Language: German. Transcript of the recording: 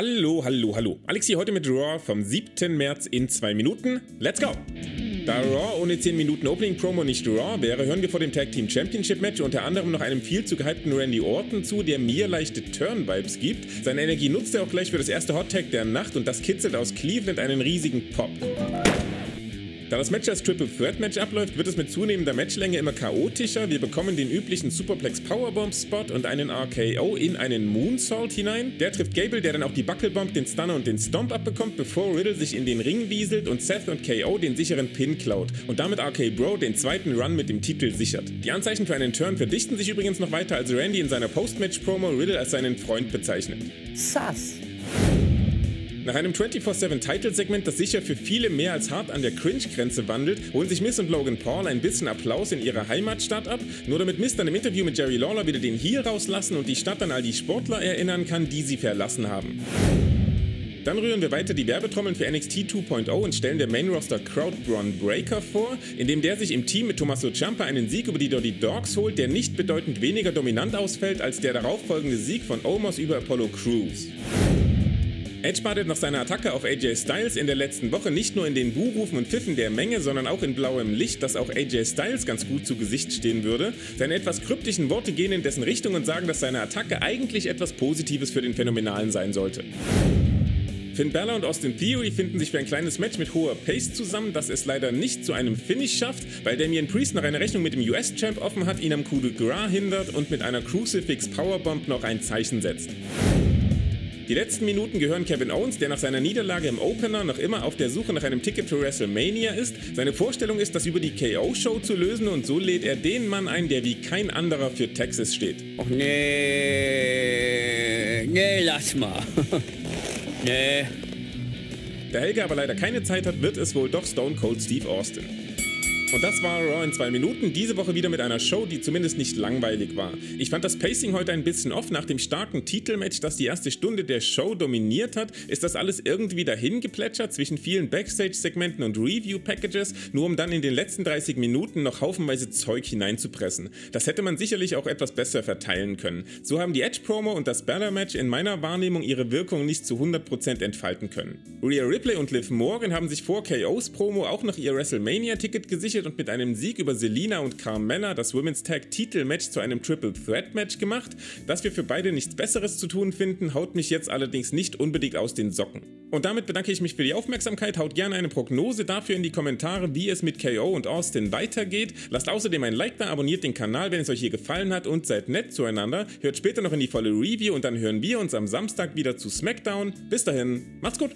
Hallo, hallo, hallo. Alex hier heute mit Raw vom 7. März in 2 Minuten. Let's go! Da Raw ohne 10 Minuten Opening Promo nicht Raw wäre, hören wir vor dem Tag Team Championship Match unter anderem noch einem viel zu gehypten Randy Orton zu, der mir leichte Turn-Vibes gibt. Seine Energie nutzt er auch gleich für das erste Hot Tag der Nacht und das kitzelt aus Cleveland einen riesigen Pop. Da das Match als Triple Threat Match abläuft, wird es mit zunehmender Matchlänge immer chaotischer. Wir bekommen den üblichen Superplex Powerbomb Spot und einen RKO in einen Moonsault hinein. Der trifft Gable, der dann auch die Buckelbomb, den Stunner und den Stomp abbekommt, bevor Riddle sich in den Ring wieselt und Seth und KO den sicheren Pin klaut und damit RK Bro den zweiten Run mit dem Titel sichert. Die Anzeichen für einen Turn verdichten sich übrigens noch weiter, als Randy in seiner Post-Match-Promo Riddle als seinen Freund bezeichnet. Sass. Nach einem 24-7-Title-Segment, das sicher für viele mehr als hart an der Cringe-Grenze wandelt, holen sich Miss und Logan Paul ein bisschen Applaus in ihrer Heimatstadt ab, nur damit Miss dann im Interview mit Jerry Lawler wieder den Heel rauslassen und die Stadt an all die Sportler erinnern kann, die sie verlassen haben. Dann rühren wir weiter die Werbetrommeln für NXT 2.0 und stellen der Main Roster Crowd Braun Breaker vor, indem der sich im Team mit Tommaso Ciampa einen Sieg über die Dirty Dogs holt, der nicht bedeutend weniger dominant ausfällt als der darauffolgende Sieg von Omos über Apollo Crews. Edge badet nach seiner Attacke auf AJ Styles in der letzten Woche nicht nur in den Buhrufen und Pfiffen der Menge, sondern auch in blauem Licht, das auch AJ Styles ganz gut zu Gesicht stehen würde. Seine etwas kryptischen Worte gehen in dessen Richtung und sagen, dass seine Attacke eigentlich etwas Positives für den Phänomenalen sein sollte. Finn Balor und Austin Theory finden sich für ein kleines Match mit hoher Pace zusammen, das es leider nicht zu einem Finish schafft, weil Damian Priest noch eine Rechnung mit dem US-Champ offen hat, ihn am Coup de Gras hindert und mit einer Crucifix Powerbomb noch ein Zeichen setzt. Die letzten Minuten gehören Kevin Owens, der nach seiner Niederlage im Opener noch immer auf der Suche nach einem Ticket für WrestleMania ist. Seine Vorstellung ist, das über die KO-Show zu lösen und so lädt er den Mann ein, der wie kein anderer für Texas steht. Och nee. Nee, lass mal. nee. Da Helge aber leider keine Zeit hat, wird es wohl doch Stone Cold Steve Austin. Und das war Raw in zwei Minuten. Diese Woche wieder mit einer Show, die zumindest nicht langweilig war. Ich fand das Pacing heute ein bisschen off. Nach dem starken Titelmatch, das die erste Stunde der Show dominiert hat, ist das alles irgendwie dahin geplätschert zwischen vielen Backstage-Segmenten und Review-Packages, nur um dann in den letzten 30 Minuten noch haufenweise Zeug hineinzupressen. Das hätte man sicherlich auch etwas besser verteilen können. So haben die Edge-Promo und das Banner-Match in meiner Wahrnehmung ihre Wirkung nicht zu 100% entfalten können. Rhea Ripley und Liv Morgan haben sich vor KOs Promo auch noch ihr WrestleMania-Ticket gesichert gesichert und mit einem Sieg über Selina und Carmella das Women's Tag Titelmatch zu einem Triple Threat Match gemacht. Dass wir für beide nichts Besseres zu tun finden, haut mich jetzt allerdings nicht unbedingt aus den Socken. Und damit bedanke ich mich für die Aufmerksamkeit. Haut gerne eine Prognose dafür in die Kommentare, wie es mit KO und Austin weitergeht. Lasst außerdem ein Like da, abonniert den Kanal, wenn es euch hier gefallen hat und seid nett zueinander. Hört später noch in die volle Review und dann hören wir uns am Samstag wieder zu SmackDown. Bis dahin, macht's gut!